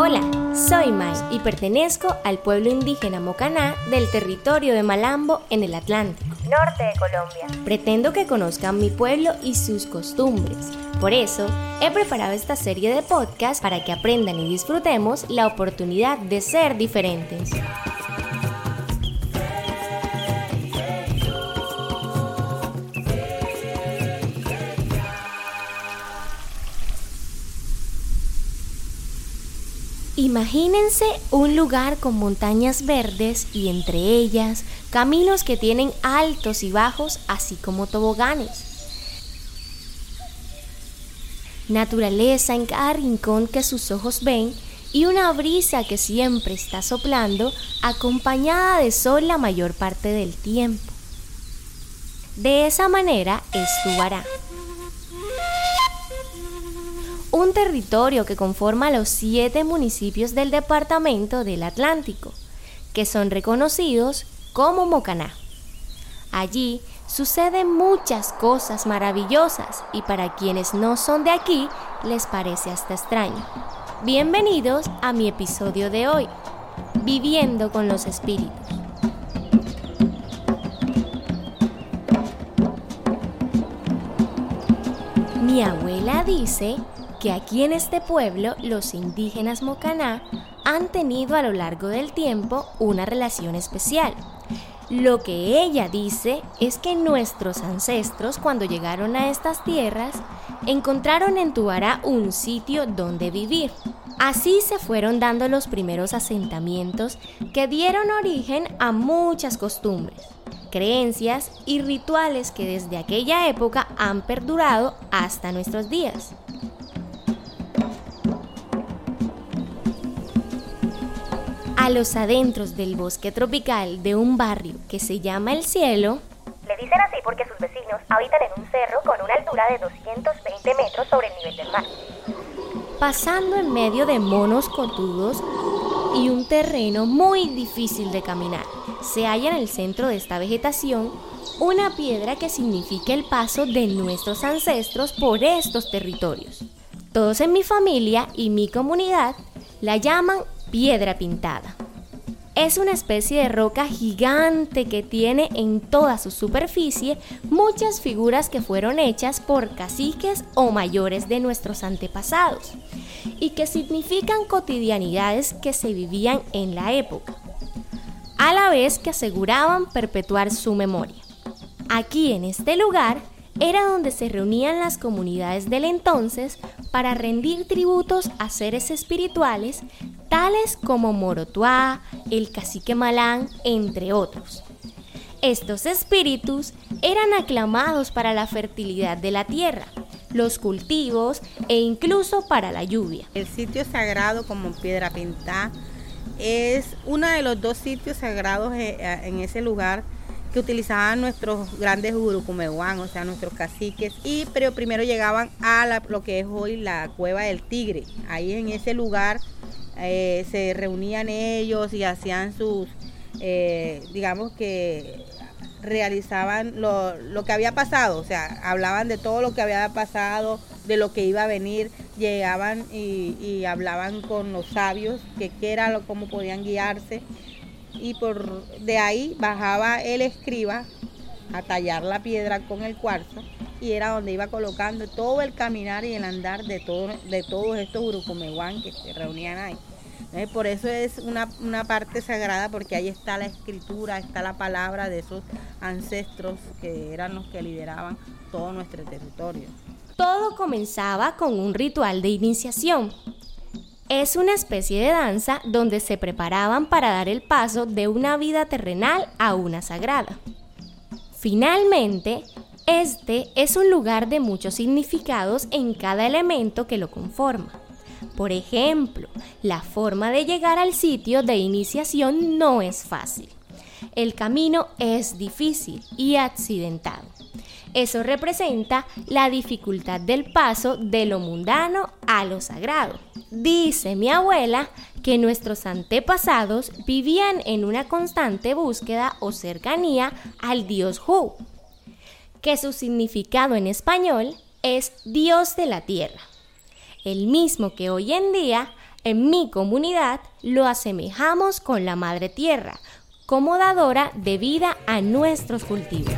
Hola, soy Mai y pertenezco al pueblo indígena Mocaná del territorio de Malambo en el Atlántico, norte de Colombia. Pretendo que conozcan mi pueblo y sus costumbres. Por eso, he preparado esta serie de podcasts para que aprendan y disfrutemos la oportunidad de ser diferentes. Imagínense un lugar con montañas verdes y entre ellas caminos que tienen altos y bajos, así como toboganes. Naturaleza en cada rincón que sus ojos ven y una brisa que siempre está soplando acompañada de sol la mayor parte del tiempo. De esa manera es un territorio que conforma los siete municipios del departamento del Atlántico, que son reconocidos como Mocaná. Allí suceden muchas cosas maravillosas y para quienes no son de aquí les parece hasta extraño. Bienvenidos a mi episodio de hoy, Viviendo con los Espíritus. Mi abuela dice que aquí en este pueblo los indígenas Mocaná han tenido a lo largo del tiempo una relación especial. Lo que ella dice es que nuestros ancestros cuando llegaron a estas tierras encontraron en Tubará un sitio donde vivir. Así se fueron dando los primeros asentamientos que dieron origen a muchas costumbres, creencias y rituales que desde aquella época han perdurado hasta nuestros días. A los adentros del bosque tropical de un barrio que se llama El Cielo, le dicen así porque sus vecinos habitan en un cerro con una altura de 220 metros sobre el nivel del mar. Pasando en medio de monos cotudos y un terreno muy difícil de caminar, se halla en el centro de esta vegetación una piedra que significa el paso de nuestros ancestros por estos territorios. Todos en mi familia y mi comunidad la llaman piedra pintada. Es una especie de roca gigante que tiene en toda su superficie muchas figuras que fueron hechas por caciques o mayores de nuestros antepasados y que significan cotidianidades que se vivían en la época, a la vez que aseguraban perpetuar su memoria. Aquí en este lugar era donde se reunían las comunidades del entonces para rendir tributos a seres espirituales tales como Morotuá, el cacique Malán, entre otros. Estos espíritus eran aclamados para la fertilidad de la tierra, los cultivos e incluso para la lluvia. El sitio sagrado como Piedra Pintada es uno de los dos sitios sagrados eh, en ese lugar que utilizaban nuestros grandes urucumeguán, o sea, nuestros caciques, y pero primero llegaban a lo que es hoy la cueva del tigre. Ahí en ese lugar eh, se reunían ellos y hacían sus, eh, digamos que realizaban lo, lo, que había pasado, o sea, hablaban de todo lo que había pasado, de lo que iba a venir, llegaban y, hablaban con los sabios, que qué era, lo, cómo podían guiarse, y por de ahí bajaba el escriba a tallar la piedra con el cuarzo y era donde iba colocando todo el caminar y el andar de, todo, de todos estos urucumeguán que se reunían ahí. por eso es una, una, parte sagrada porque ahí está la escritura, está la palabra de esos ancestros que eran los que lideraban todo nuestro territorio. Todo comenzaba con un ritual de iniciación. Es una especie de danza donde se preparaban para dar el paso de una vida terrenal a una sagrada. Finalmente, este es un lugar de muchos significados en cada elemento que lo conforma. Por ejemplo, la forma de llegar al sitio de iniciación no es fácil. El camino es difícil y accidentado. Eso representa la dificultad del paso de lo mundano a lo sagrado. Dice mi abuela que nuestros antepasados vivían en una constante búsqueda o cercanía al dios Hu, que su significado en español es Dios de la Tierra. el mismo que hoy en día en mi comunidad lo asemejamos con la madre tierra, como dadora de vida a nuestros cultivos.